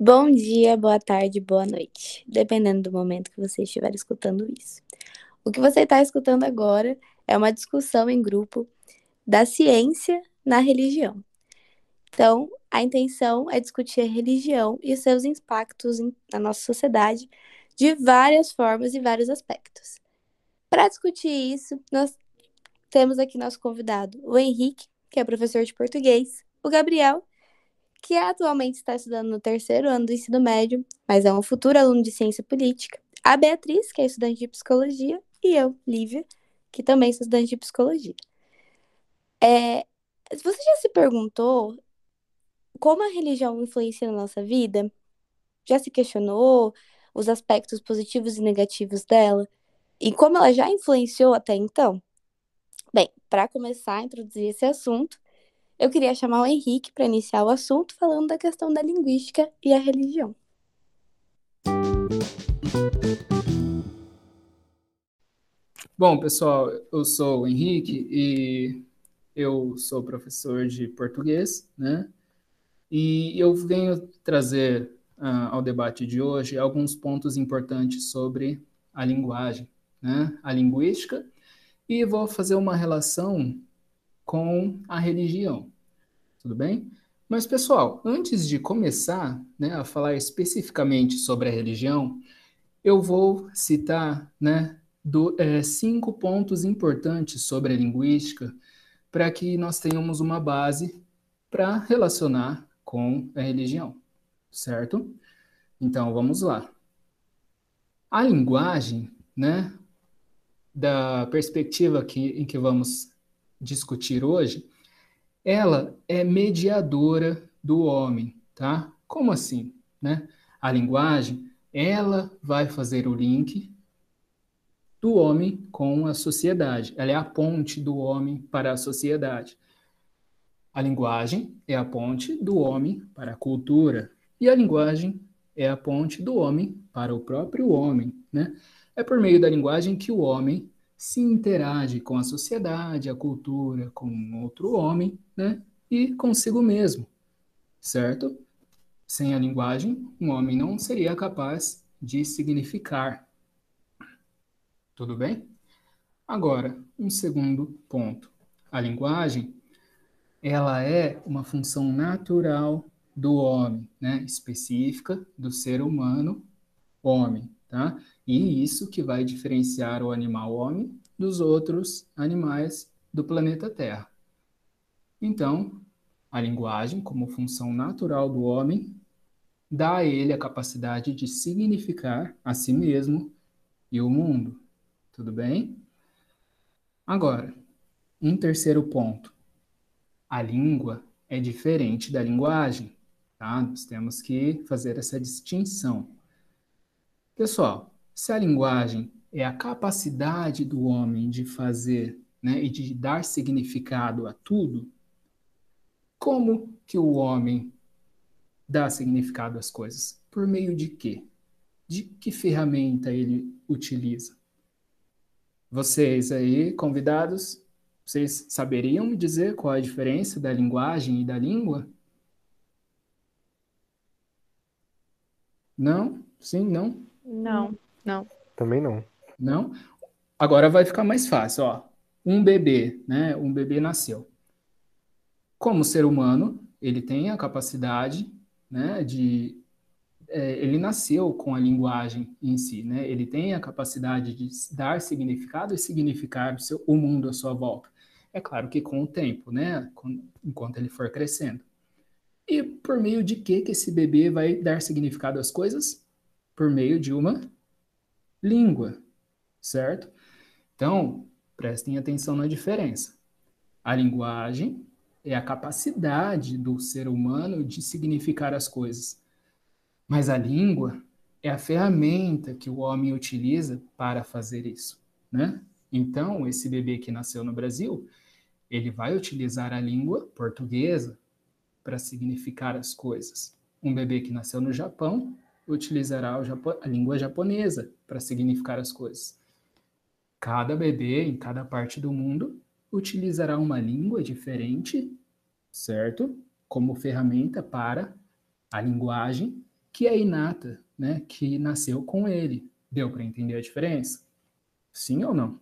Bom dia, boa tarde, boa noite, dependendo do momento que você estiver escutando isso. O que você está escutando agora é uma discussão em grupo da ciência na religião. Então, a intenção é discutir a religião e os seus impactos na nossa sociedade de várias formas e vários aspectos. Para discutir isso, nós temos aqui nosso convidado, o Henrique, que é professor de português, o Gabriel, que atualmente está estudando no terceiro ano do ensino médio, mas é um futuro aluno de ciência política, a Beatriz, que é estudante de psicologia, e eu, Lívia, que também sou estudante de psicologia. É, você já se perguntou como a religião influencia na nossa vida? Já se questionou os aspectos positivos e negativos dela? E como ela já influenciou até então? Bem, para começar a introduzir esse assunto, eu queria chamar o Henrique para iniciar o assunto falando da questão da linguística e a religião. Bom, pessoal, eu sou o Henrique e eu sou professor de português, né? E eu venho trazer uh, ao debate de hoje alguns pontos importantes sobre a linguagem, né? A linguística, e vou fazer uma relação com a religião. Tudo bem? Mas, pessoal, antes de começar né, a falar especificamente sobre a religião, eu vou citar né, do, é, cinco pontos importantes sobre a linguística para que nós tenhamos uma base para relacionar com a religião, certo? Então, vamos lá. A linguagem, né, da perspectiva que, em que vamos discutir hoje, ela é mediadora do homem, tá? Como assim, né? A linguagem, ela vai fazer o link do homem com a sociedade. Ela é a ponte do homem para a sociedade. A linguagem é a ponte do homem para a cultura e a linguagem é a ponte do homem para o próprio homem, né? É por meio da linguagem que o homem se interage com a sociedade, a cultura, com outro homem, né? E consigo mesmo, certo? Sem a linguagem, um homem não seria capaz de significar. Tudo bem? Agora, um segundo ponto. A linguagem, ela é uma função natural do homem, né? Específica do ser humano homem, tá? E isso que vai diferenciar o animal homem dos outros animais do planeta Terra. Então, a linguagem, como função natural do homem, dá a ele a capacidade de significar a si mesmo e o mundo. Tudo bem? Agora, um terceiro ponto. A língua é diferente da linguagem, tá? Nós temos que fazer essa distinção. Pessoal, se a linguagem é a capacidade do homem de fazer né, e de dar significado a tudo, como que o homem dá significado às coisas? Por meio de quê? De que ferramenta ele utiliza? Vocês aí, convidados, vocês saberiam me dizer qual é a diferença da linguagem e da língua? Não? Sim, não? Não. Não. Também não. Não? Agora vai ficar mais fácil, ó. Um bebê, né? Um bebê nasceu. Como ser humano, ele tem a capacidade, né, de é, ele nasceu com a linguagem em si, né? Ele tem a capacidade de dar significado e significar o, seu, o mundo à sua volta. É claro que com o tempo, né? enquanto ele for crescendo. E por meio de que que esse bebê vai dar significado às coisas? Por meio de uma língua, certo? Então, prestem atenção na diferença. A linguagem é a capacidade do ser humano de significar as coisas. Mas a língua é a ferramenta que o homem utiliza para fazer isso, né? Então, esse bebê que nasceu no Brasil, ele vai utilizar a língua portuguesa para significar as coisas. Um bebê que nasceu no Japão utilizará a língua japonesa para significar as coisas. Cada bebê em cada parte do mundo utilizará uma língua diferente, certo? Como ferramenta para a linguagem que é inata, né, que nasceu com ele. Deu para entender a diferença? Sim ou não?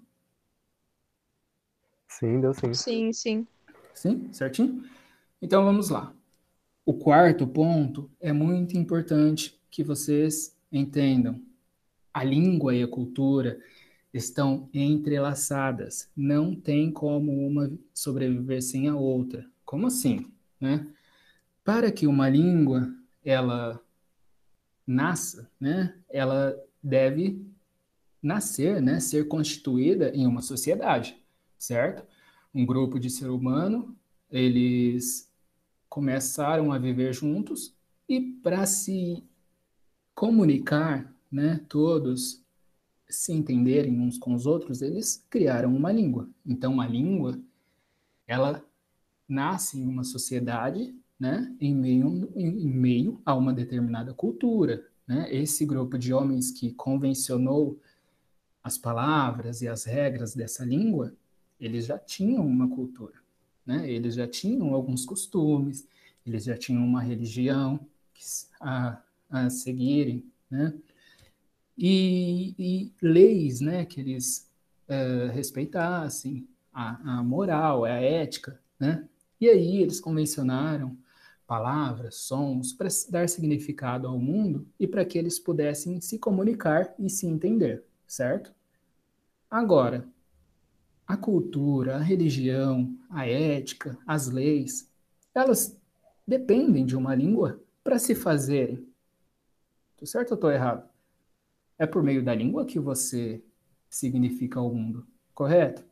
Sim, deu sim. Sim, sim. Sim, certinho? Então vamos lá. O quarto ponto é muito importante que vocês entendam. A língua e a cultura estão entrelaçadas. Não tem como uma sobreviver sem a outra. Como assim, né? Para que uma língua ela nasça, né? Ela deve nascer, né? Ser constituída em uma sociedade, certo? Um grupo de ser humano, eles começaram a viver juntos e para se comunicar, né? Todos se entenderem uns com os outros, eles criaram uma língua. Então, a língua, ela nasce em uma sociedade, né, em meio, em meio a uma determinada cultura. Né? Esse grupo de homens que convencionou as palavras e as regras dessa língua, eles já tinham uma cultura. Né? Eles já tinham alguns costumes, eles já tinham uma religião a, a seguirem. Né? e, e leis né, que eles é, respeitassem, a, a, moral, a ética. Né? E aí eles convencionaram palavras, sons, para dar significado ao mundo e para que eles pudessem se comunicar e se entender, certo? Agora, a cultura, a religião, a ética, as leis, elas dependem de uma língua para se fazerem. Tô certo ou estou errado? É por meio da língua que você significa o mundo, correto?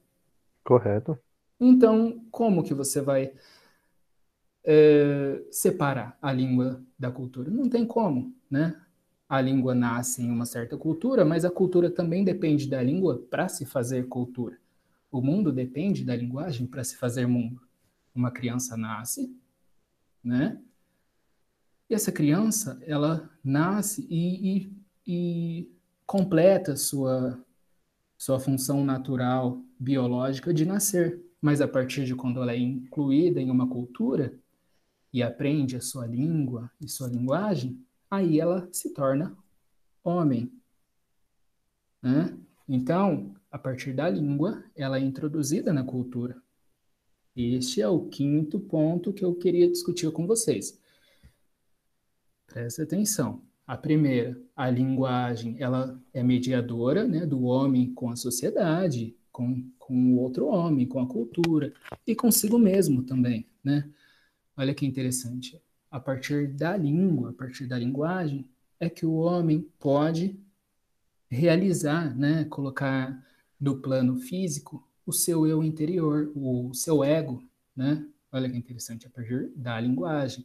Correto. Então, como que você vai é, separar a língua da cultura? Não tem como, né? A língua nasce em uma certa cultura, mas a cultura também depende da língua para se fazer cultura. O mundo depende da linguagem para se fazer mundo. Uma criança nasce, né? E essa criança, ela nasce e, e, e completa sua, sua função natural, biológica de nascer. Mas a partir de quando ela é incluída em uma cultura e aprende a sua língua e sua linguagem, aí ela se torna homem. Né? Então, a partir da língua, ela é introduzida na cultura. Este é o quinto ponto que eu queria discutir com vocês. Presta atenção. A primeira, a linguagem, ela é mediadora né, do homem com a sociedade, com, com o outro homem, com a cultura e consigo mesmo também, né? Olha que interessante. A partir da língua, a partir da linguagem, é que o homem pode realizar, né, colocar no plano físico o seu eu interior, o seu ego, né? Olha que interessante, a partir da linguagem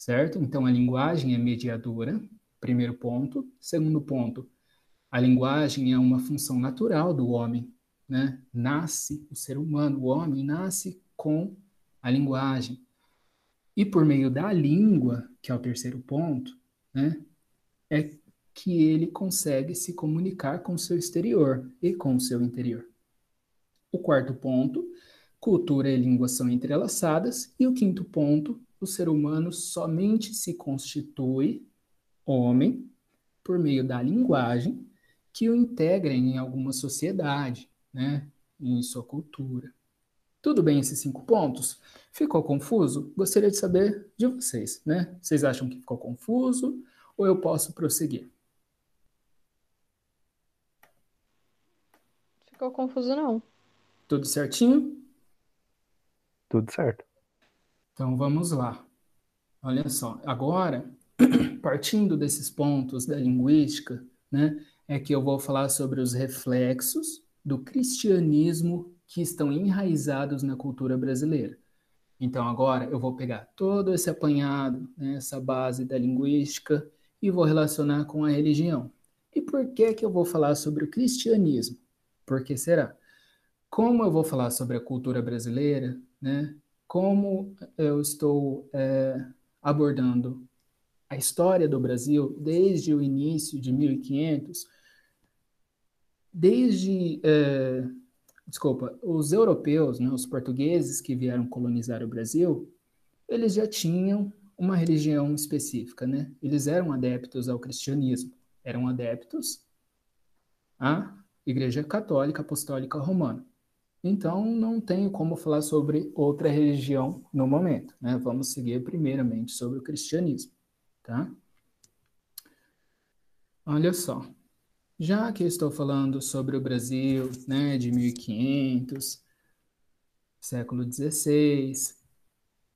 certo? Então, a linguagem é mediadora, primeiro ponto. Segundo ponto, a linguagem é uma função natural do homem, né? Nasce o ser humano, o homem nasce com a linguagem. E por meio da língua, que é o terceiro ponto, né? É que ele consegue se comunicar com o seu exterior e com o seu interior. O quarto ponto, cultura e língua são entrelaçadas. E o quinto ponto, o ser humano somente se constitui homem por meio da linguagem que o integra em alguma sociedade, né, em sua cultura. Tudo bem esses cinco pontos? Ficou confuso? Gostaria de saber de vocês, né? Vocês acham que ficou confuso ou eu posso prosseguir? Ficou confuso não. Tudo certinho? Tudo certo. Então vamos lá. Olha só, agora, partindo desses pontos da linguística, né, é que eu vou falar sobre os reflexos do cristianismo que estão enraizados na cultura brasileira. Então agora eu vou pegar todo esse apanhado, né, essa base da linguística e vou relacionar com a religião. E por que que eu vou falar sobre o cristianismo? Por que será? Como eu vou falar sobre a cultura brasileira, né? Como eu estou é, abordando a história do Brasil desde o início de 1500, desde, é, desculpa, os europeus, né, os portugueses que vieram colonizar o Brasil, eles já tinham uma religião específica, né? Eles eram adeptos ao cristianismo, eram adeptos à Igreja Católica Apostólica Romana. Então, não tenho como falar sobre outra religião no momento, né? Vamos seguir primeiramente sobre o cristianismo, tá? Olha só, já que estou falando sobre o Brasil, né, de 1500, século XVI,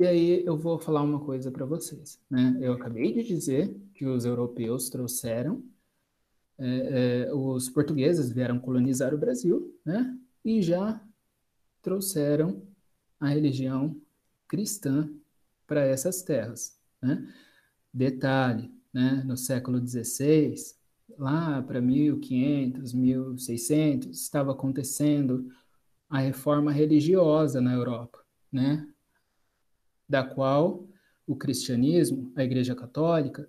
e aí eu vou falar uma coisa para vocês, né? Eu acabei de dizer que os europeus trouxeram, é, é, os portugueses vieram colonizar o Brasil, né? E já trouxeram a religião cristã para essas terras, né? Detalhe, né? No século XVI, lá para 1500, 1600, estava acontecendo a reforma religiosa na Europa, né? Da qual o cristianismo, a Igreja Católica,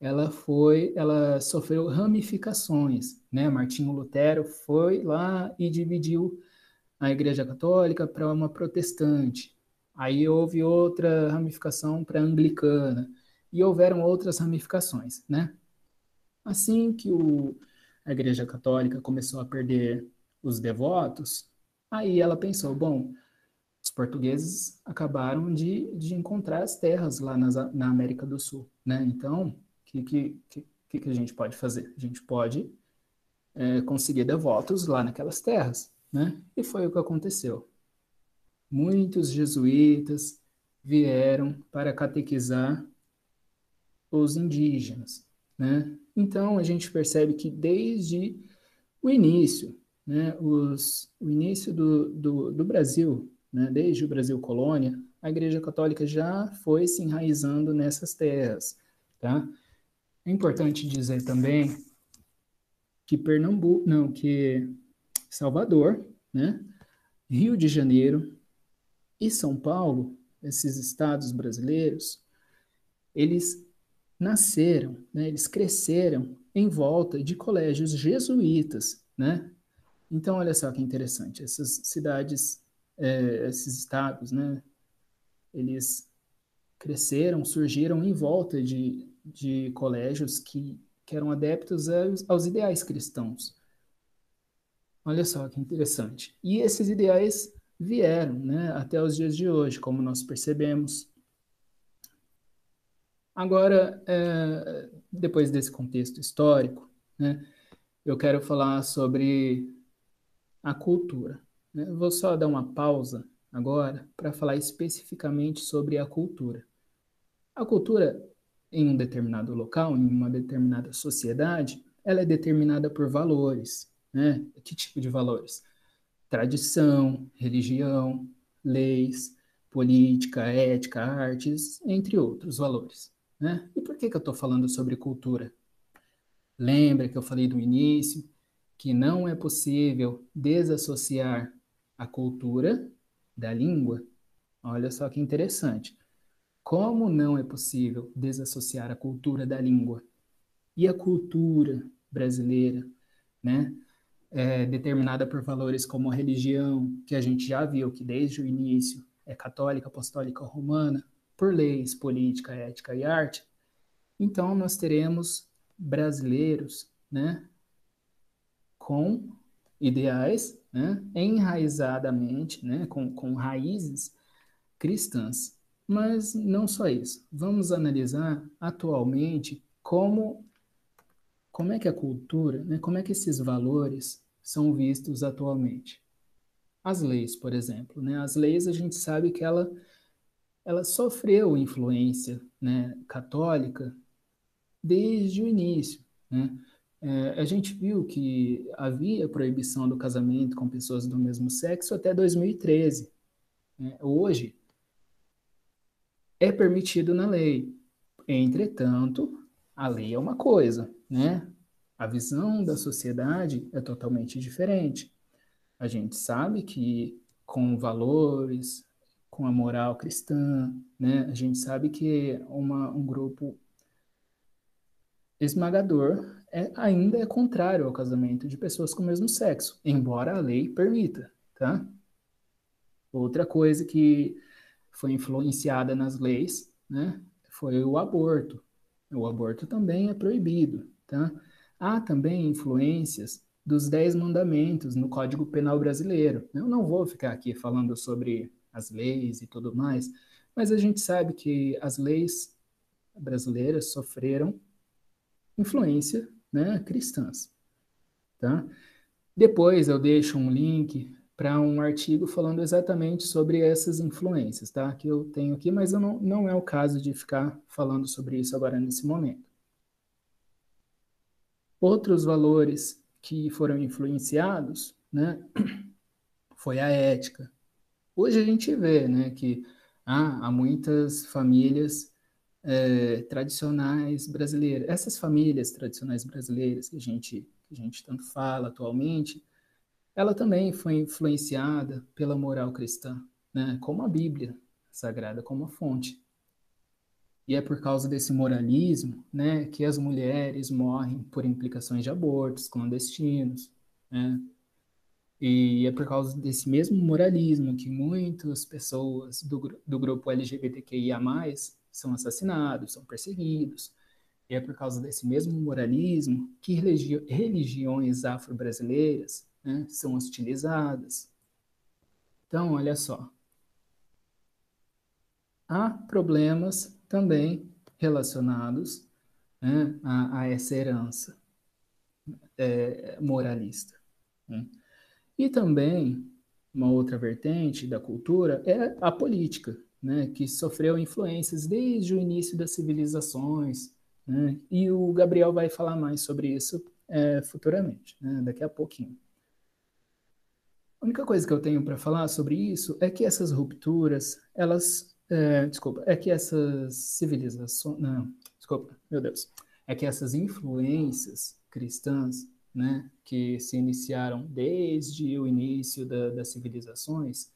ela foi, ela sofreu ramificações, né? Martinho Lutero foi lá e dividiu a Igreja Católica para uma protestante. Aí houve outra ramificação para anglicana e houveram outras ramificações, né? Assim que o, a Igreja Católica começou a perder os devotos, aí ela pensou, bom, os portugueses acabaram de, de encontrar as terras lá na, na América do Sul, né? Então, o que, que, que, que a gente pode fazer? A gente pode é, conseguir devotos lá naquelas terras, né? E foi o que aconteceu. Muitos jesuítas vieram para catequizar os indígenas, né? Então, a gente percebe que desde o início, né, os, o início do, do, do Brasil, né, desde o Brasil colônia, a Igreja Católica já foi se enraizando nessas terras. Tá? É importante dizer também que Pernambuco, não, que Salvador, né, Rio de Janeiro e São Paulo, esses estados brasileiros, eles nasceram, né, eles cresceram em volta de colégios jesuítas, né? Então, olha só que interessante, essas cidades, é, esses estados, né, eles cresceram, surgiram em volta de, de colégios que, que eram adeptos aos, aos ideais cristãos. Olha só que interessante. E esses ideais vieram né, até os dias de hoje, como nós percebemos Agora, é, depois desse contexto histórico, né, eu quero falar sobre a cultura. Né? vou só dar uma pausa agora para falar especificamente sobre a cultura. A cultura em um determinado local, em uma determinada sociedade, ela é determinada por valores. Né? Que tipo de valores? Tradição, religião, leis, política, ética, artes, entre outros valores. Né? E por que, que eu estou falando sobre cultura? Lembra que eu falei do início que não é possível desassociar a cultura da língua? Olha só que interessante. Como não é possível desassociar a cultura da língua? E a cultura brasileira, né? É determinada por valores como a religião, que a gente já viu que desde o início é católica, apostólica, romana, por leis, política, ética e arte, então nós teremos brasileiros, né, com ideais, né, enraizadamente, né, com, com raízes cristãs. Mas não só isso. Vamos analisar atualmente como como é que a cultura, né, como é que esses valores são vistos atualmente. As leis, por exemplo, né? As leis a gente sabe que ela ela sofreu influência né, católica desde o início. Né? É, a gente viu que havia proibição do casamento com pessoas do mesmo sexo até 2013. Né? Hoje, é permitido na lei. Entretanto, a lei é uma coisa, né? A visão da sociedade é totalmente diferente. A gente sabe que com valores, com a moral cristã, né? A gente sabe que uma, um grupo esmagador é, ainda é contrário ao casamento de pessoas com o mesmo sexo, embora a lei permita, tá? Outra coisa que foi influenciada nas leis, né, foi o aborto. O aborto também é proibido, tá? Há também influências dos Dez Mandamentos no Código Penal Brasileiro. Eu não vou ficar aqui falando sobre as leis e tudo mais, mas a gente sabe que as leis brasileiras sofreram influência né, cristãs. Tá? Depois eu deixo um link para um artigo falando exatamente sobre essas influências, tá? Que eu tenho aqui, mas eu não, não é o caso de ficar falando sobre isso agora nesse momento. Outros valores que foram influenciados, né, foi a ética. Hoje a gente vê, né, que ah, há muitas famílias é, tradicionais brasileiras. Essas famílias tradicionais brasileiras que a gente que a gente tanto fala atualmente, ela também foi influenciada pela moral cristã, né, como a Bíblia Sagrada como a fonte. E é por causa desse moralismo né, que as mulheres morrem por implicações de abortos clandestinos. Né? E é por causa desse mesmo moralismo que muitas pessoas do, do grupo LGBTQIA são assassinados, são perseguidos. E é por causa desse mesmo moralismo que religi religiões afro-brasileiras né, são hostilizadas. Então, olha só. Há problemas também relacionados né, a, a, essa herança é, moralista. Né? E também, uma outra vertente da cultura é a política, né, que sofreu influências desde o início das civilizações, né, e o Gabriel vai falar mais sobre isso é, futuramente, né, daqui a pouquinho. A única coisa que eu tenho para falar sobre isso é que essas rupturas, elas é, desculpa, é que essas civilizações. Não, desculpa, meu Deus. É que essas influências cristãs, né, que se iniciaram desde o início da, das civilizações,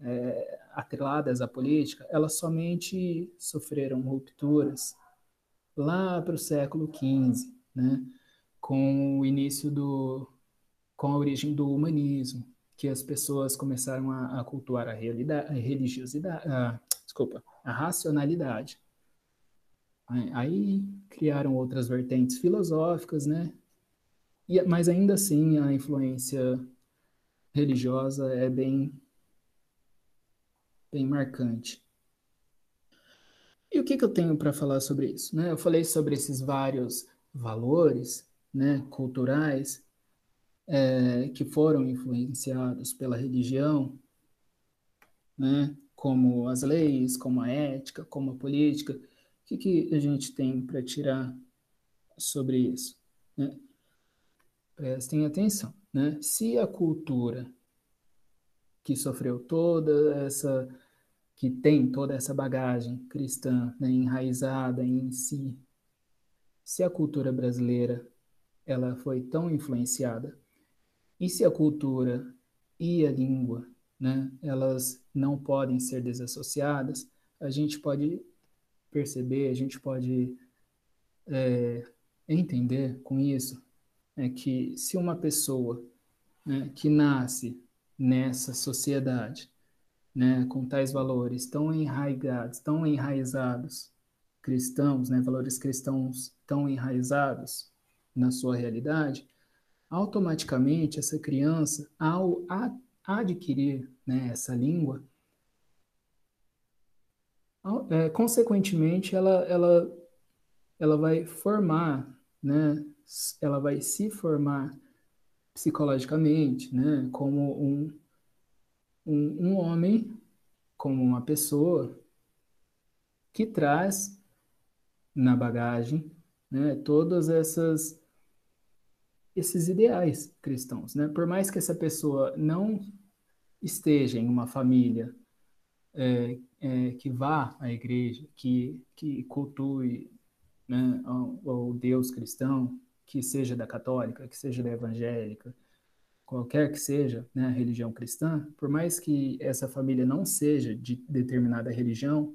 é, atreladas à política, elas somente sofreram rupturas lá para o século XV, né, com o início do. com a origem do humanismo, que as pessoas começaram a, a cultuar a, realidade, a religiosidade, a, desculpa, a racionalidade. Aí criaram outras vertentes filosóficas, né? E, mas ainda assim a influência religiosa é bem, bem marcante. E o que, que eu tenho para falar sobre isso? Né? Eu falei sobre esses vários valores né, culturais é, que foram influenciados pela religião, né? Como as leis, como a ética, como a política. O que, que a gente tem para tirar sobre isso? Né? Prestem atenção. Né? Se a cultura que sofreu toda essa, que tem toda essa bagagem cristã né, enraizada em si, se a cultura brasileira ela foi tão influenciada, e se a cultura e a língua né, elas não podem ser desassociadas, a gente pode perceber, a gente pode é, entender com isso é que se uma pessoa né, que nasce nessa sociedade, né, com tais valores tão enraizados, tão enraizados, cristãos, né, valores cristãos tão enraizados na sua realidade, automaticamente essa criança, ao adquirir né, essa língua, é, consequentemente, ela, ela, ela vai formar, né, ela vai se formar psicologicamente, né, como um, um, um homem, como uma pessoa que traz na bagagem né, todas essas esses ideais cristãos, né? Por mais que essa pessoa não esteja em uma família é, é, que vá à igreja, que, que cultue né, o, Deus cristão, que seja da católica, que seja da evangélica, qualquer que seja né, a religião cristã, por mais que essa família não seja de determinada religião,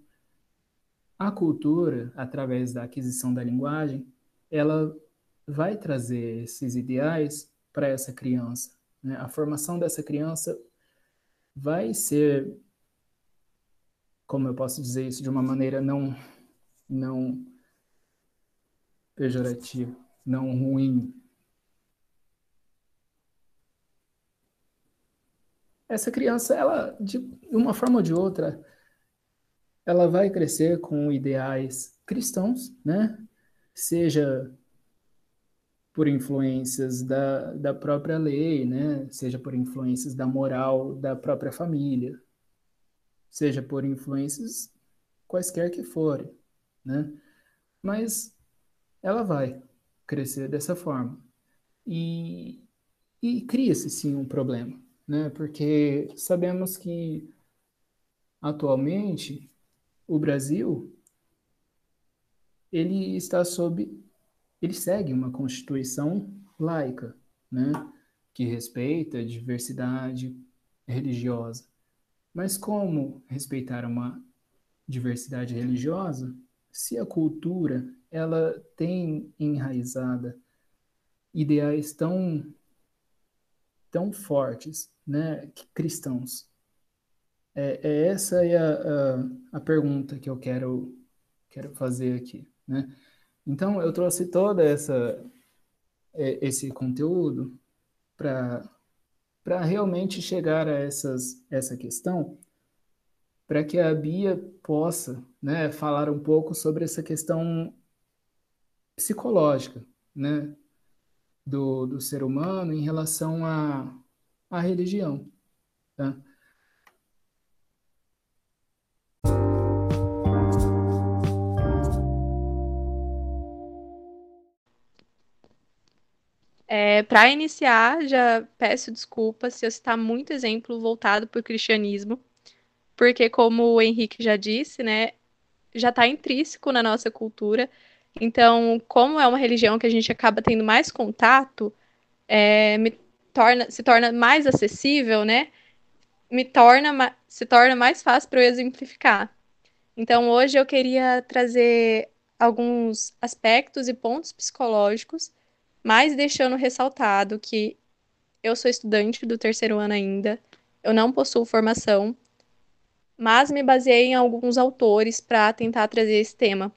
a cultura, através da aquisição da linguagem, ela vai trazer esses ideais para essa criança. Né? A formação dessa criança vai ser, como eu posso dizer isso de uma maneira não não pejorativo, não ruim. Essa criança, ela, de uma forma ou de outra, ela vai crescer com ideais cristãos, né? Seja por influências da, da própria lei, né? Seja por influências da moral da própria família, seja por influências quaisquer que forem, né? Mas ela vai crescer dessa forma. E, e cria-se sim um problema, né? Porque sabemos que atualmente o Brasil ele está sob ele segue uma constituição laica, né? Que respeita a diversidade religiosa. Mas como respeitar uma diversidade religiosa se a cultura ela tem enraizada ideais tão tão fortes, né, cristãos. É, é essa é a, a, a, pergunta que eu quero quero fazer aqui, né? Então eu trouxe toda essa é, esse conteúdo para para realmente chegar a essas essa questão para que a Bia possa né, falar um pouco sobre essa questão psicológica né, do, do ser humano em relação à, à religião. Tá? É, para iniciar, já peço desculpas se eu citar muito exemplo voltado para o cristianismo, porque como o Henrique já disse, né, já está intrínseco na nossa cultura. Então, como é uma religião que a gente acaba tendo mais contato, é, me torna, se torna mais acessível, né? Me torna, se torna mais fácil para eu exemplificar. Então, hoje eu queria trazer alguns aspectos e pontos psicológicos, mas deixando ressaltado que eu sou estudante do terceiro ano ainda, eu não possuo formação, mas me baseei em alguns autores para tentar trazer esse tema.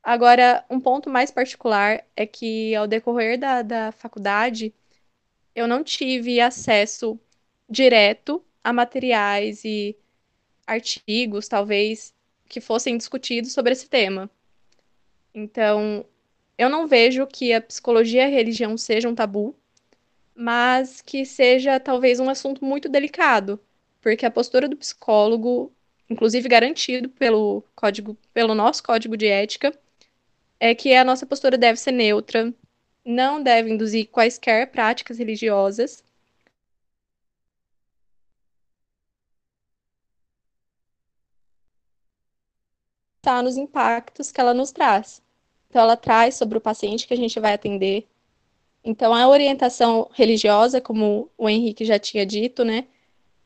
Agora, um ponto mais particular é que, ao decorrer da, da faculdade, eu não tive acesso direto a materiais e artigos, talvez, que fossem discutidos sobre esse tema. Então, eu não vejo que a psicologia e a religião sejam um tabu, mas que seja talvez um assunto muito delicado, porque a postura do psicólogo, inclusive garantido pelo código, pelo nosso código de ética, é que a nossa postura deve ser neutra, não deve induzir quaisquer práticas religiosas. Tá nos impactos que ela nos traz. Então, ela traz sobre o paciente que a gente vai atender. Então, a orientação religiosa, como o Henrique já tinha dito, né,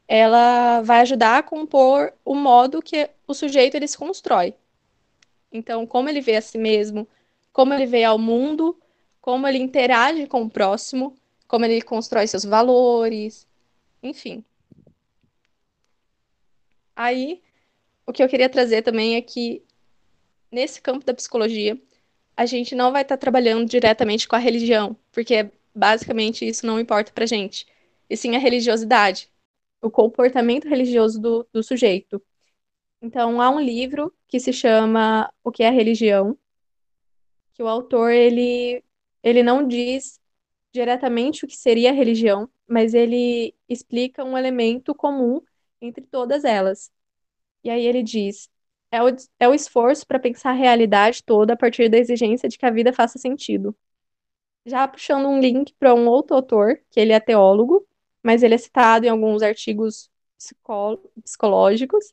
ela vai ajudar a compor o modo que o sujeito ele se constrói. Então, como ele vê a si mesmo, como ele vê ao mundo, como ele interage com o próximo, como ele constrói seus valores, enfim. Aí, o que eu queria trazer também é que, nesse campo da psicologia, a gente não vai estar trabalhando diretamente com a religião, porque basicamente isso não importa pra gente, e sim a religiosidade o comportamento religioso do, do sujeito. Então, há um livro que se chama O que é religião, que o autor ele, ele não diz diretamente o que seria a religião, mas ele explica um elemento comum entre todas elas. E aí ele diz: é o, é o esforço para pensar a realidade toda a partir da exigência de que a vida faça sentido. Já puxando um link para um outro autor, que ele é teólogo, mas ele é citado em alguns artigos psicológicos,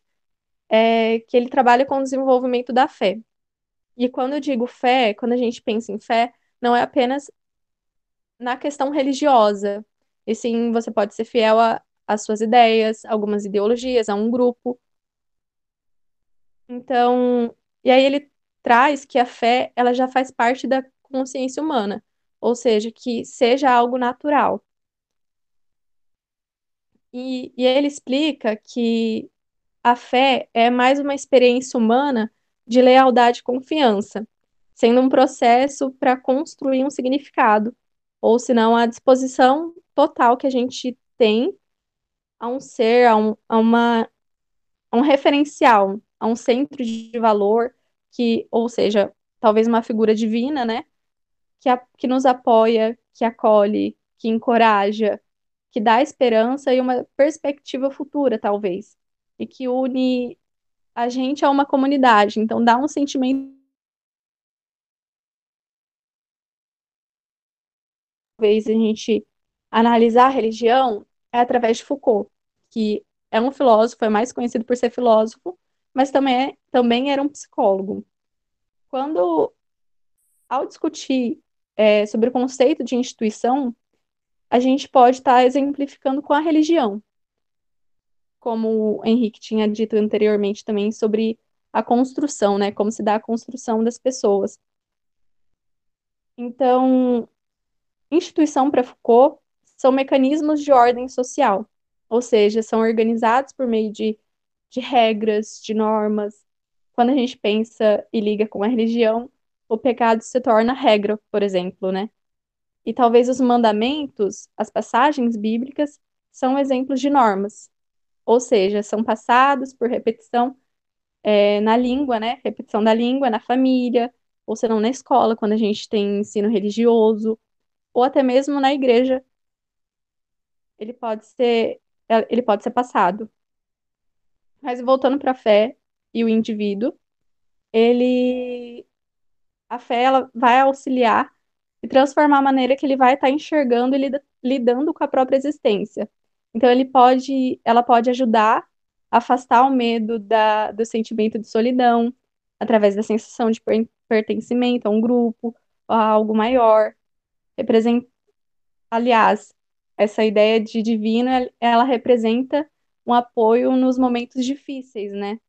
é, que ele trabalha com o desenvolvimento da fé. E quando eu digo fé, quando a gente pensa em fé, não é apenas na questão religiosa, e sim você pode ser fiel às suas ideias, algumas ideologias, a um grupo. Então, e aí ele traz que a fé, ela já faz parte da consciência humana, ou seja, que seja algo natural. E, e ele explica que a fé é mais uma experiência humana de lealdade e confiança, sendo um processo para construir um significado, ou senão a disposição total que a gente tem a um ser, a, um, a, uma, a um referencial, a um centro de valor, que, ou seja, talvez uma figura divina, né? Que, a, que nos apoia, que acolhe, que encoraja, que dá esperança e uma perspectiva futura, talvez, e que une a gente a uma comunidade. Então, dá um sentimento. Talvez a gente analisar a religião é através de Foucault, que é um filósofo, é mais conhecido por ser filósofo, mas também, é, também era um psicólogo. Quando, ao discutir é, sobre o conceito de instituição, a gente pode estar tá exemplificando com a religião, como o Henrique tinha dito anteriormente também sobre a construção, né? Como se dá a construção das pessoas. Então, instituição para Foucault são mecanismos de ordem social, ou seja, são organizados por meio de, de regras, de normas. Quando a gente pensa e liga com a religião, o pecado se torna regra, por exemplo, né? E talvez os mandamentos, as passagens bíblicas, são exemplos de normas, ou seja, são passados por repetição é, na língua, né? Repetição da língua na família, ou senão na escola, quando a gente tem ensino religioso, ou até mesmo na igreja. Ele pode ser, ele pode ser passado. Mas voltando para a fé e o indivíduo, ele a fé ela vai auxiliar e transformar a maneira que ele vai estar tá enxergando e lidando com a própria existência. Então ele pode, ela pode ajudar a afastar o medo da, do sentimento de solidão, através da sensação de pertencimento a um grupo, a algo maior. Representa, aliás, essa ideia de divino, ela representa um apoio nos momentos difíceis, né?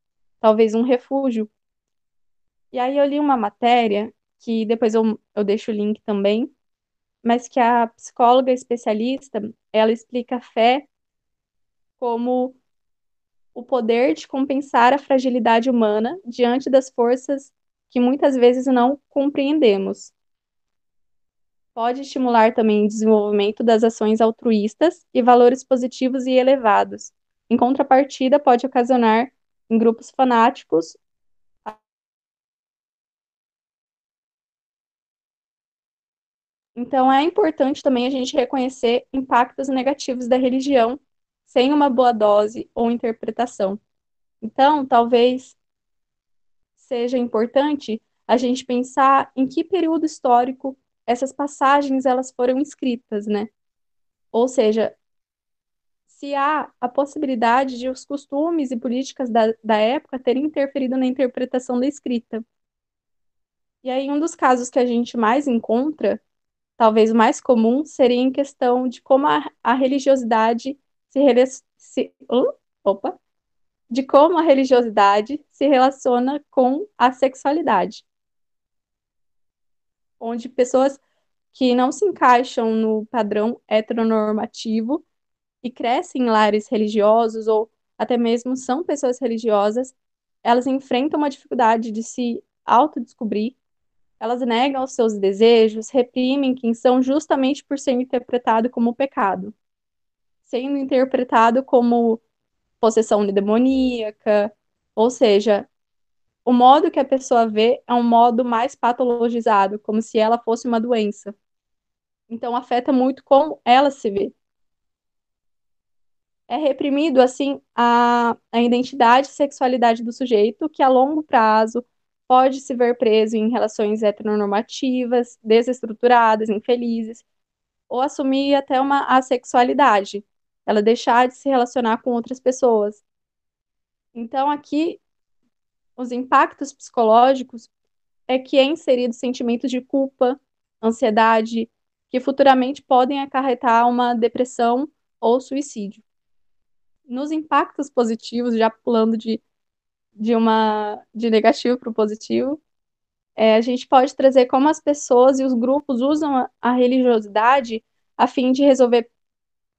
Talvez um refúgio. E aí eu li uma matéria que depois eu, eu deixo o link também, mas que a psicóloga especialista, ela explica a fé como o poder de compensar a fragilidade humana diante das forças que muitas vezes não compreendemos. Pode estimular também o desenvolvimento das ações altruístas e valores positivos e elevados. Em contrapartida, pode ocasionar, em grupos fanáticos, Então, é importante também a gente reconhecer impactos negativos da religião sem uma boa dose ou interpretação. Então, talvez seja importante a gente pensar em que período histórico essas passagens elas foram escritas, né? Ou seja, se há a possibilidade de os costumes e políticas da, da época terem interferido na interpretação da escrita. E aí, um dos casos que a gente mais encontra talvez o mais comum seria em questão de como a, a religiosidade se, se uh, opa, de como a religiosidade se relaciona com a sexualidade. Onde pessoas que não se encaixam no padrão heteronormativo e crescem em lares religiosos ou até mesmo são pessoas religiosas, elas enfrentam uma dificuldade de se autodescobrir elas negam os seus desejos, reprimem quem são justamente por ser interpretado como pecado, sendo interpretado como possessão demoníaca, ou seja, o modo que a pessoa vê é um modo mais patologizado, como se ela fosse uma doença. Então afeta muito como ela se vê. É reprimido, assim, a, a identidade e sexualidade do sujeito, que a longo prazo pode se ver preso em relações heteronormativas, desestruturadas, infelizes, ou assumir até uma assexualidade, ela deixar de se relacionar com outras pessoas. Então, aqui, os impactos psicológicos é que é inserido sentimentos de culpa, ansiedade, que futuramente podem acarretar uma depressão ou suicídio nos impactos positivos, já pulando de, de uma de negativo para o positivo, é, a gente pode trazer como as pessoas e os grupos usam a, a religiosidade a fim de resolver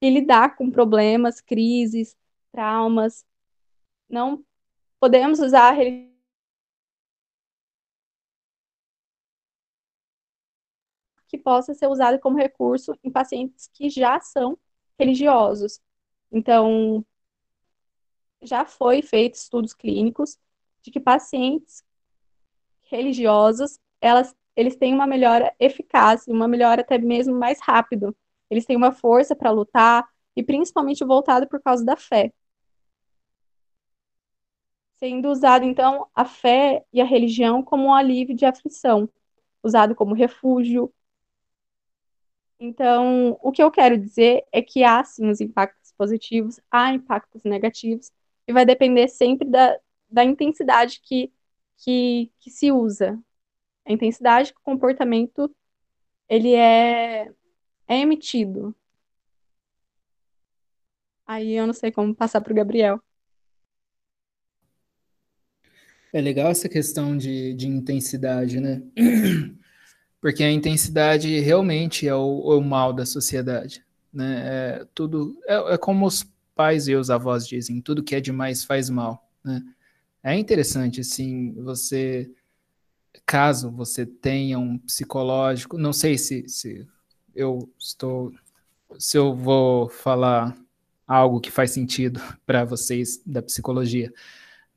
e lidar com problemas, crises, traumas. Não podemos usar a religião que possa ser usada como recurso em pacientes que já são religiosos. Então, já foi feito estudos clínicos de que pacientes religiosos, elas, eles têm uma melhora eficaz, uma melhora até mesmo mais rápido. Eles têm uma força para lutar e principalmente voltado por causa da fé. Sendo usado então a fé e a religião como um alívio de aflição, usado como refúgio. Então, o que eu quero dizer é que há sim os impactos positivos, há impactos negativos, e vai depender sempre da, da intensidade que, que, que se usa. A intensidade que o comportamento ele é, é emitido. Aí eu não sei como passar para o Gabriel. É legal essa questão de, de intensidade, né? Porque a intensidade realmente é o, o mal da sociedade, né? É, tudo é, é como os pais e os avós dizem, tudo que é demais faz mal, né? É interessante, assim, você, caso você tenha um psicológico, não sei se, se eu estou, se eu vou falar algo que faz sentido para vocês da psicologia,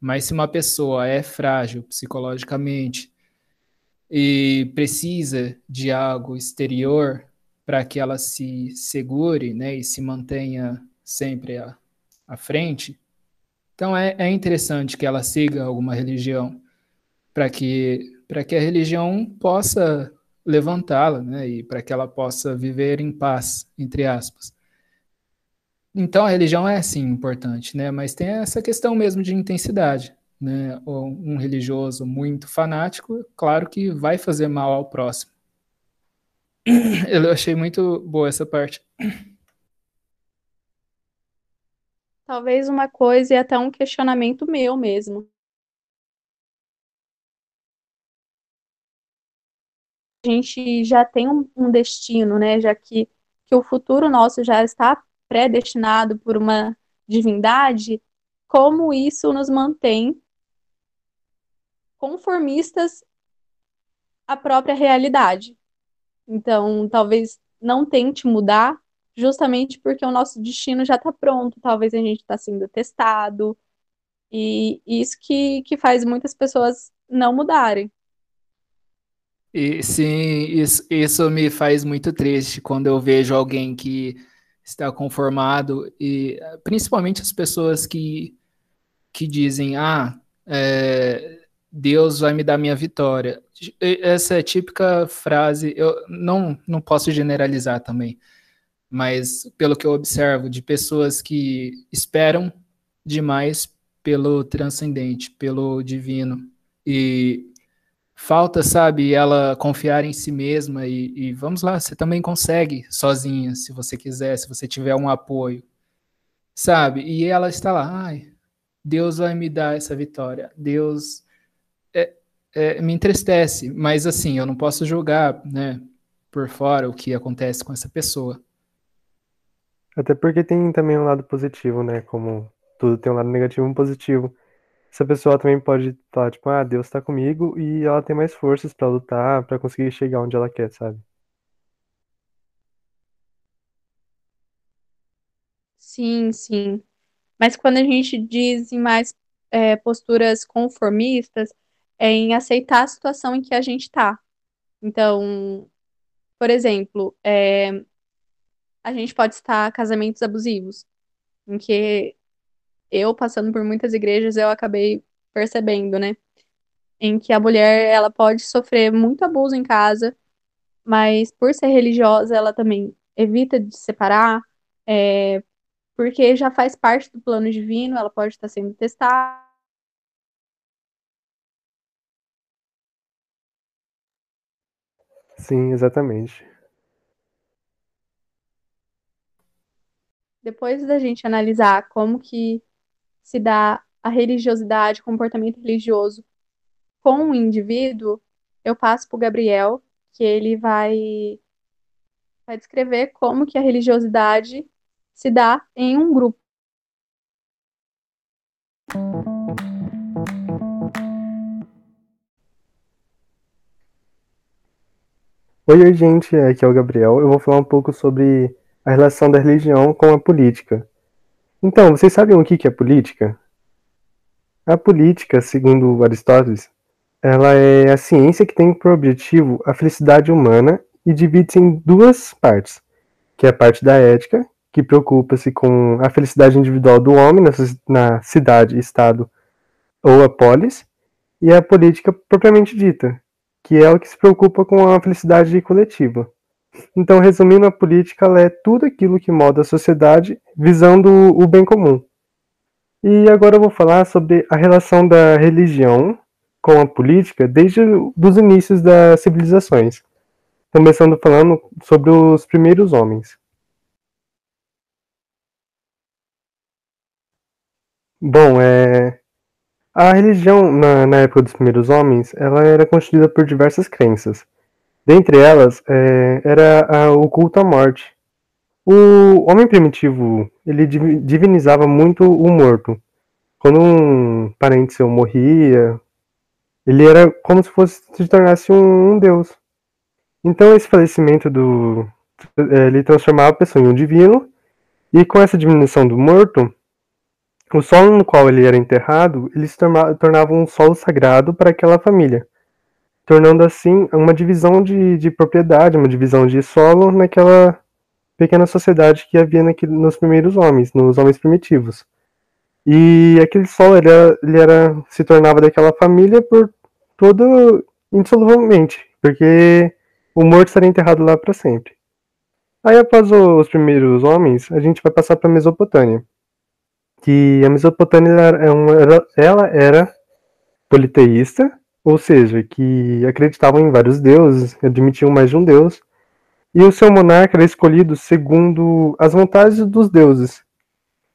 mas se uma pessoa é frágil psicologicamente e precisa de algo exterior para que ela se segure, né, e se mantenha sempre à, à frente. Então é, é interessante que ela siga alguma religião para que, que a religião possa levantá-la, né, e para que ela possa viver em paz, entre aspas. Então a religião é sim importante, né, mas tem essa questão mesmo de intensidade, né, um religioso muito fanático, claro que vai fazer mal ao próximo. Eu achei muito boa essa parte. Talvez uma coisa e até um questionamento meu mesmo. A gente já tem um, destino, né? Já que, que o futuro nosso já está predestinado por uma divindade, como isso nos mantém conformistas à própria realidade. Então, talvez não tente mudar, justamente porque o nosso destino já está pronto, talvez a gente está sendo testado, e isso que, que faz muitas pessoas não mudarem. E sim, isso, isso me faz muito triste quando eu vejo alguém que está conformado, e principalmente as pessoas que, que dizem, ah, é, Deus vai me dar minha vitória. Essa é típica frase, eu não, não posso generalizar também, mas pelo que eu observo de pessoas que esperam demais pelo transcendente, pelo divino e falta, sabe, ela confiar em si mesma e, e, vamos lá, você também consegue sozinha, se você quiser, se você tiver um apoio, sabe? E ela está lá, ai, Deus vai me dar essa vitória, Deus é, é, me entristece, mas assim, eu não posso julgar, né, por fora o que acontece com essa pessoa. Até porque tem também um lado positivo, né? Como tudo tem um lado negativo e um positivo. Essa pessoa também pode falar, tipo, ah, Deus tá comigo e ela tem mais forças pra lutar, pra conseguir chegar onde ela quer, sabe? Sim, sim. Mas quando a gente diz em mais é, posturas conformistas, é em aceitar a situação em que a gente tá. Então, por exemplo, é, a gente pode estar casamentos abusivos, em que eu, passando por muitas igrejas, eu acabei percebendo, né? Em que a mulher, ela pode sofrer muito abuso em casa, mas por ser religiosa, ela também evita de separar, é, porque já faz parte do plano divino, ela pode estar sendo testada. Sim, exatamente. Depois da gente analisar como que se dá a religiosidade, comportamento religioso com o indivíduo, eu passo para o Gabriel, que ele vai, vai descrever como que a religiosidade se dá em um grupo. Oi, gente, aqui é o Gabriel. Eu vou falar um pouco sobre a relação da religião com a política. Então, vocês sabem o que é política? A política, segundo Aristóteles, ela é a ciência que tem por objetivo a felicidade humana e divide-se em duas partes, que é a parte da ética, que preocupa-se com a felicidade individual do homem na cidade, estado ou a polis, e a política propriamente dita, que é o que se preocupa com a felicidade coletiva. Então, resumindo, a política é tudo aquilo que molda a sociedade visando o bem comum. E agora eu vou falar sobre a relação da religião com a política desde os inícios das civilizações, começando falando sobre os primeiros homens. Bom, é, a religião, na, na, época dos primeiros homens, ela era constituída por diversas crenças. Dentre elas, é, era a, o culto à morte. O homem primitivo, ele divinizava muito o morto. Quando um parente seu morria, ele era como se fosse se tornasse um, um deus. Então esse falecimento do é, ele transformava a pessoa em um divino e com essa diminuição do morto, o solo no qual ele era enterrado, ele se tornava um solo sagrado para aquela família, tornando assim uma divisão de, de propriedade, uma divisão de solo naquela pequena sociedade que havia nos primeiros homens, nos homens primitivos. E aquele solo ele era, ele era, se tornava daquela família por todo indissoluvelmente, porque o morto estaria enterrado lá para sempre. Aí após os primeiros homens, a gente vai passar para a Mesopotâmia que a Mesopotâmia era uma, ela era politeísta, ou seja, que acreditavam em vários deuses, admitiam mais de um deus, e o seu monarca era escolhido segundo as vontades dos deuses.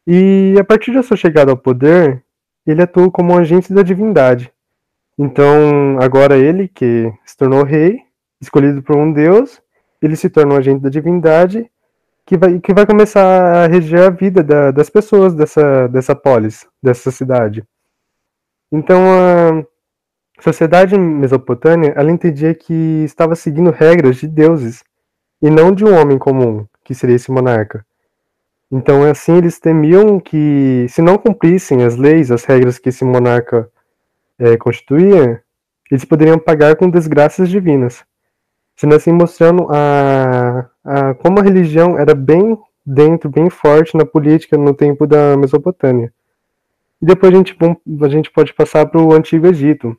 E a partir da sua chegada ao poder, ele atuou como um agente da divindade. Então, agora ele, que se tornou rei, escolhido por um deus, ele se torna um agente da divindade que vai, que vai começar a reger a vida da, das pessoas dessa, dessa polis, dessa cidade. Então, a sociedade mesopotâmia, ela entendia que estava seguindo regras de deuses e não de um homem comum, que seria esse monarca. Então, assim, eles temiam que, se não cumprissem as leis, as regras que esse monarca é, constituía, eles poderiam pagar com desgraças divinas sendo assim mostrando a, a, como a religião era bem dentro, bem forte na política no tempo da Mesopotâmia. E depois a gente, a gente pode passar para o Antigo Egito,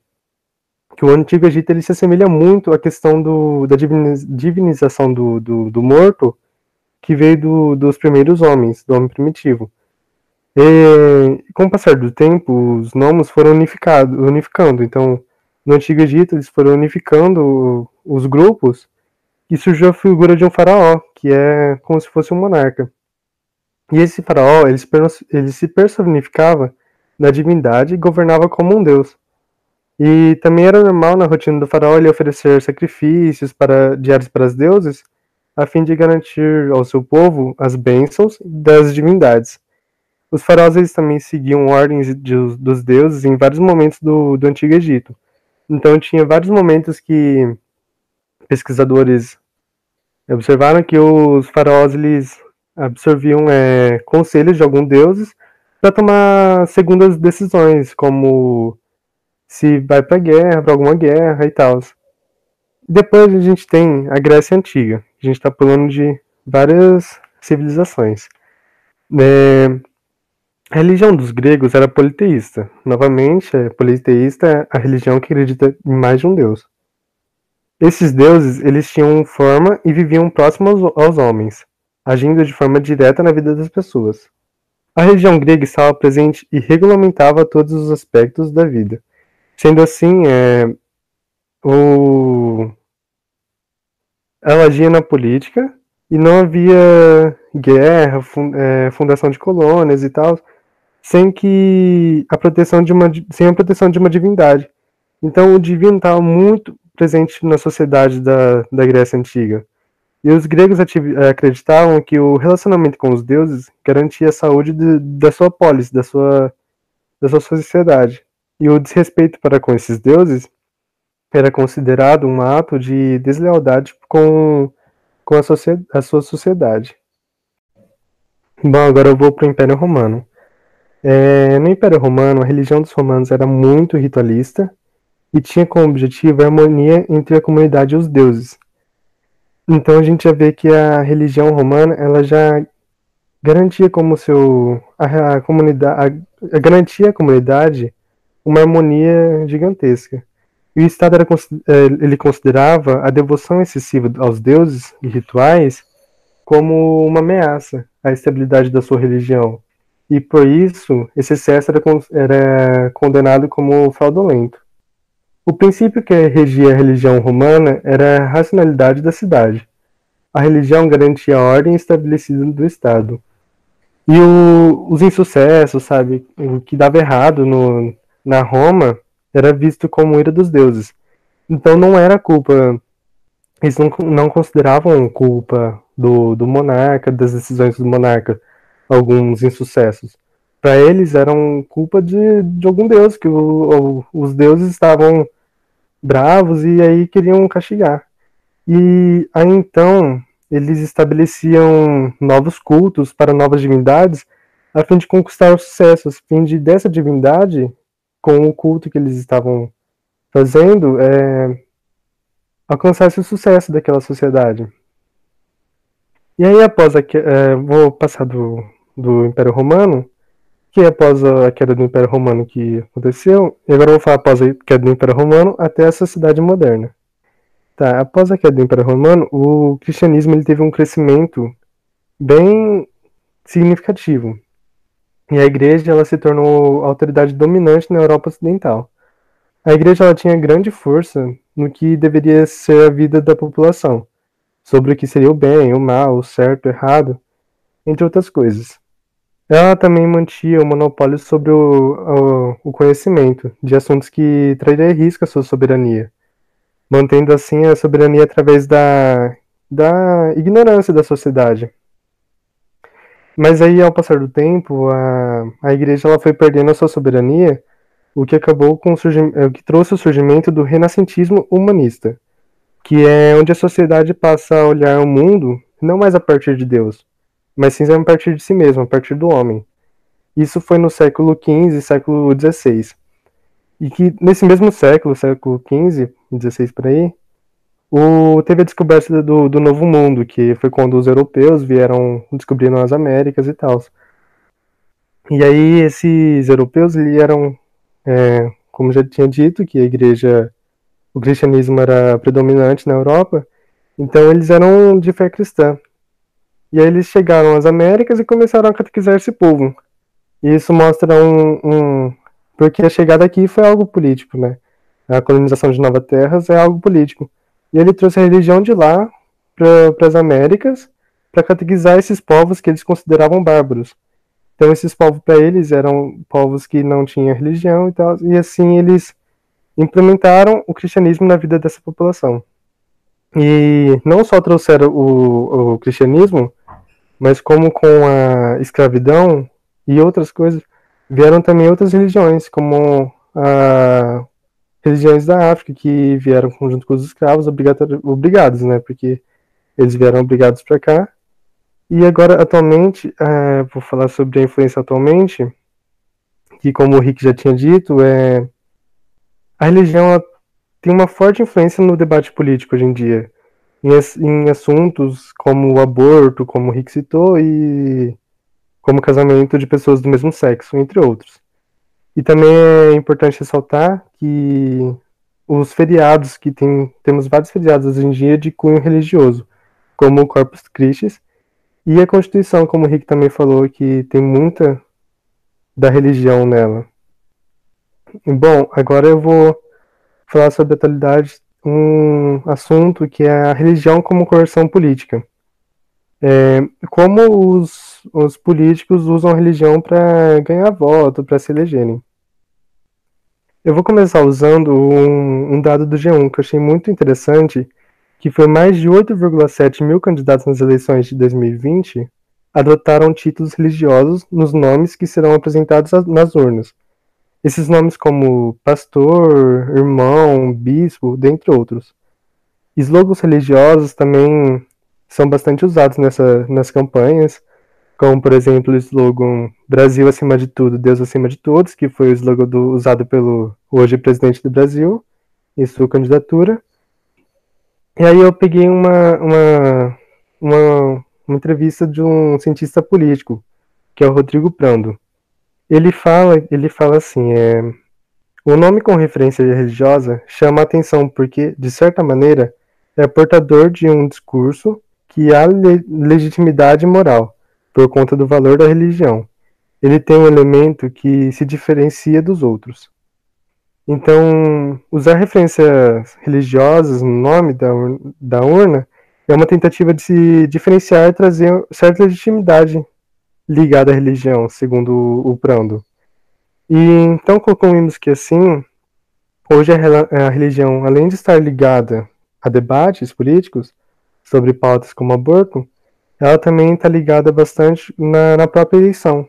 que o Antigo Egito ele se assemelha muito à questão do, da divinização do, do, do morto, que veio do, dos primeiros homens, do homem primitivo. E, com o passar do tempo, os nomes foram unificados, unificando. Então, no Antigo Egito, eles foram unificando os grupos e surgiu a figura de um faraó, que é como se fosse um monarca. E esse faraó, ele se personificava na divindade e governava como um deus. E também era normal na rotina do faraó ele oferecer sacrifícios para, diários para os deuses, a fim de garantir ao seu povo as bênçãos das divindades. Os faraós eles também seguiam ordens de, dos deuses em vários momentos do, do Antigo Egito. Então tinha vários momentos que pesquisadores observaram que os faraós eles absorviam é, conselhos de alguns deuses para tomar segundas decisões, como se vai para guerra, para alguma guerra e tal. Depois a gente tem a Grécia Antiga. A gente está pulando de várias civilizações. É, a religião dos gregos era politeísta. Novamente, é politeísta é a religião que acredita em mais de um deus. Esses deuses, eles tinham forma e viviam próximos aos homens, agindo de forma direta na vida das pessoas. A religião grega estava presente e regulamentava todos os aspectos da vida. Sendo assim, é, o... ela agia na política e não havia guerra, é, fundação de colônias e tal, sem que a proteção de uma sem a proteção de uma divindade. Então o divino estava muito presente na sociedade da, da Grécia Antiga. E os gregos acreditavam que o relacionamento com os deuses garantia a saúde de, da sua polis, da sua, da sua sociedade. E o desrespeito para com esses deuses era considerado um ato de deslealdade com, com a, a sua sociedade. Bom, agora eu vou para o Império Romano. É, no Império Romano, a religião dos romanos era muito ritualista e tinha como objetivo a harmonia entre a comunidade e os deuses. Então a gente já vê que a religião romana ela já garantia como seu a, a comunidade a, a garantia à comunidade uma harmonia gigantesca. E o Estado era, é, ele considerava a devoção excessiva aos deuses e rituais como uma ameaça à estabilidade da sua religião. E por isso, esse excesso era, era condenado como fraudulento. O princípio que regia a religião romana era a racionalidade da cidade. A religião garantia a ordem estabelecida do Estado. E o, os insucessos, sabe, o que dava errado no, na Roma era visto como ira dos deuses. Então não era culpa, eles não, não consideravam culpa do, do monarca, das decisões do monarca, alguns insucessos para eles eram culpa de, de algum deus, que o, o, os deuses estavam bravos e aí queriam castigar. E aí então eles estabeleciam novos cultos para novas divindades a fim de conquistar o sucesso, a fim de dessa divindade, com o culto que eles estavam fazendo, é, alcançasse o sucesso daquela sociedade. E aí após a, é, vou passar do, do Império Romano, que após a queda do Império Romano que aconteceu, e agora vou falar após a queda do Império Romano até a sociedade moderna. Tá, após a queda do Império Romano, o cristianismo ele teve um crescimento bem significativo. E a igreja ela se tornou a autoridade dominante na Europa Ocidental. A igreja ela tinha grande força no que deveria ser a vida da população, sobre o que seria o bem, o mal, o certo, o errado, entre outras coisas. Ela também mantinha o monopólio sobre o, o, o conhecimento de assuntos que trariam risco à sua soberania, mantendo assim a soberania através da, da ignorância da sociedade. Mas aí, ao passar do tempo, a, a igreja ela foi perdendo a sua soberania, o que acabou com o, o que trouxe o surgimento do renascentismo humanista, que é onde a sociedade passa a olhar o mundo não mais a partir de Deus, mas sim a partir de si mesmo, a partir do homem. Isso foi no século XV e século XVI. E que nesse mesmo século, século XV, XVI por aí, o, teve a descoberta do, do Novo Mundo, que foi quando os europeus vieram descobrindo as Américas e tal. E aí esses europeus eram, é, como já tinha dito, que a igreja, o cristianismo era predominante na Europa, então eles eram de fé cristã. E aí eles chegaram às Américas e começaram a catequizar esse povo. E isso mostra um, um. Porque a chegada aqui foi algo político, né? A colonização de Nova Terras é algo político. E ele trouxe a religião de lá para as Américas para catequizar esses povos que eles consideravam bárbaros. Então esses povos para eles eram povos que não tinham religião e tal, e assim eles implementaram o cristianismo na vida dessa população. E não só trouxeram o, o cristianismo, mas como com a escravidão e outras coisas, vieram também outras religiões, como a religiões da África que vieram junto com os escravos obrigados, né? Porque eles vieram obrigados para cá. E agora, atualmente, é, vou falar sobre a influência atualmente, que como o Rick já tinha dito, é a religião tem uma forte influência no debate político hoje em dia em, em assuntos como o aborto, como o Rick citou, e como casamento de pessoas do mesmo sexo, entre outros. E também é importante ressaltar que os feriados, que tem, temos vários feriados hoje em dia de cunho religioso, como o Corpus Christi, e a Constituição, como o Rick também falou, que tem muita da religião nela. Bom, agora eu vou falar sobre a atualidade um assunto que é a religião como coerção política. É, como os, os políticos usam a religião para ganhar voto, para se elegerem. Eu vou começar usando um, um, dado do G1 que eu achei muito interessante, que foi mais de 8,7 mil candidatos nas eleições de 2020 adotaram títulos religiosos nos nomes que serão apresentados nas urnas. esses nomes como pastor, irmão, bispo, dentre outros. Slogans religiosos também são bastante usados nessa, nas campanhas, como por exemplo o slogan Brasil acima de tudo, Deus acima de todos, que foi o slogan do, usado pelo hoje presidente do Brasil em sua candidatura. E aí eu peguei uma, uma, uma, uma entrevista de um cientista político, que é o Rodrigo Prando. Ele fala, ele fala assim, é, o nome com referência religiosa chama a atenção porque, de certa maneira, é portador de um discurso que há legitimidade moral por conta do valor da religião. Ele tem um elemento que se diferencia dos outros. Então, usar referências religiosas no nome da, da urna é uma tentativa de se diferenciar e trazer certa legitimidade ligada à religião, segundo o Prando. E então concluímos que assim, hoje a, religião, além de estar ligada a debates políticos sobre pautas como aborto, ela também está ligada bastante na, na própria eleição,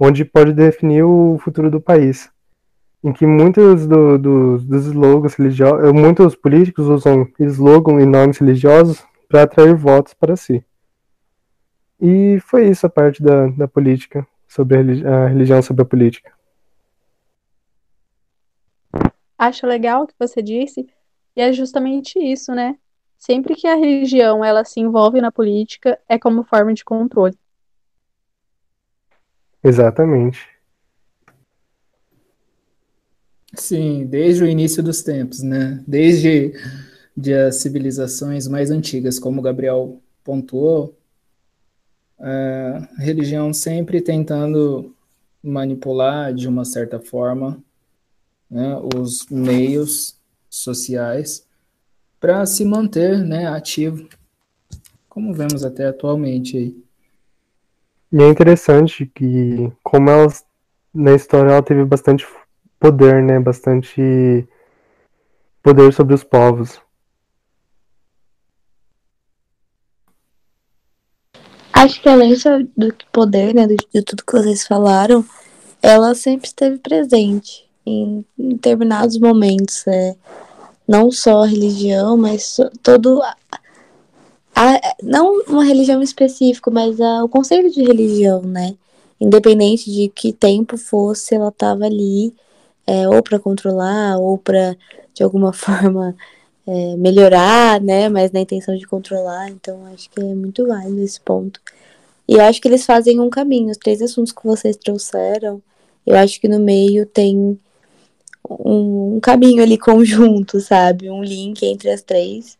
onde pode definir o futuro do país. Em que muitos do, do, dos slogans religiosos, eh, muitos políticos usam slogan e nomes religiosos para atrair votos para si. E foi isso a parte da, da política, sobre a, religi a religião sobre a política. Acho legal o que você disse, e é justamente isso, né? Sempre que a religião ela se envolve na política, é como forma de controle. Exatamente. Sim, desde o início dos tempos, né? Desde de as civilizações mais antigas, como Gabriel pontuou, a religião sempre tentando manipular de uma certa forma né, os meios sociais para se manter né, ativo, como vemos até atualmente aí. E é interessante que, como elas, na história, ela teve bastante poder, né? Bastante poder sobre os povos. Acho que além do poder, né, de, tudo que vocês falaram, ela sempre esteve presente em, determinados momentos. É, não só a religião, mas todo. A, não uma religião específica, mas a, o conceito de religião, né? Independente de que tempo fosse, ela estava ali, é, ou para controlar, ou para, de alguma forma, é, melhorar, né? Mas na intenção de controlar. Então, acho que é muito válido esse ponto. E eu acho que eles fazem um caminho. Os três assuntos que vocês trouxeram, eu acho que no meio tem um, caminho ali conjunto, sabe? Um link entre as três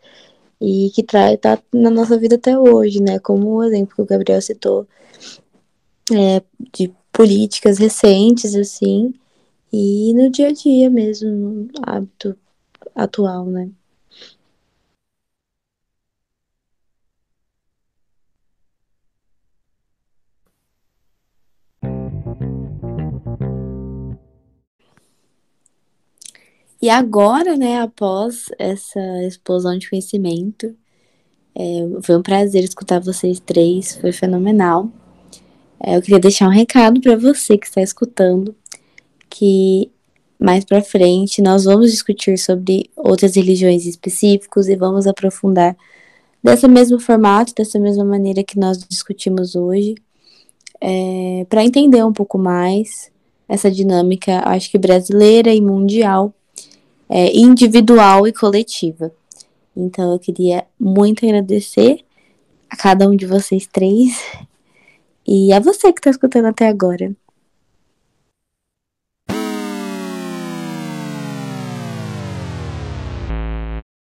e que tá, tá na nossa vida até hoje, né? Como o exemplo que o Gabriel citou é, de políticas recentes, assim, e no dia a dia mesmo, no hábito atual, né? E agora, né, após essa explosão de conhecimento, é, foi um prazer escutar vocês três, foi fenomenal. É, eu queria deixar um recado para você que está escutando, que mais para frente nós vamos discutir sobre outras religiões específicas e vamos aprofundar dessa mesmo formato, dessa mesma maneira que nós discutimos hoje, é, para entender um pouco mais essa dinâmica, acho que brasileira e mundial é, individual e coletiva. Então eu queria muito agradecer a cada um de vocês três e a você que está escutando até agora.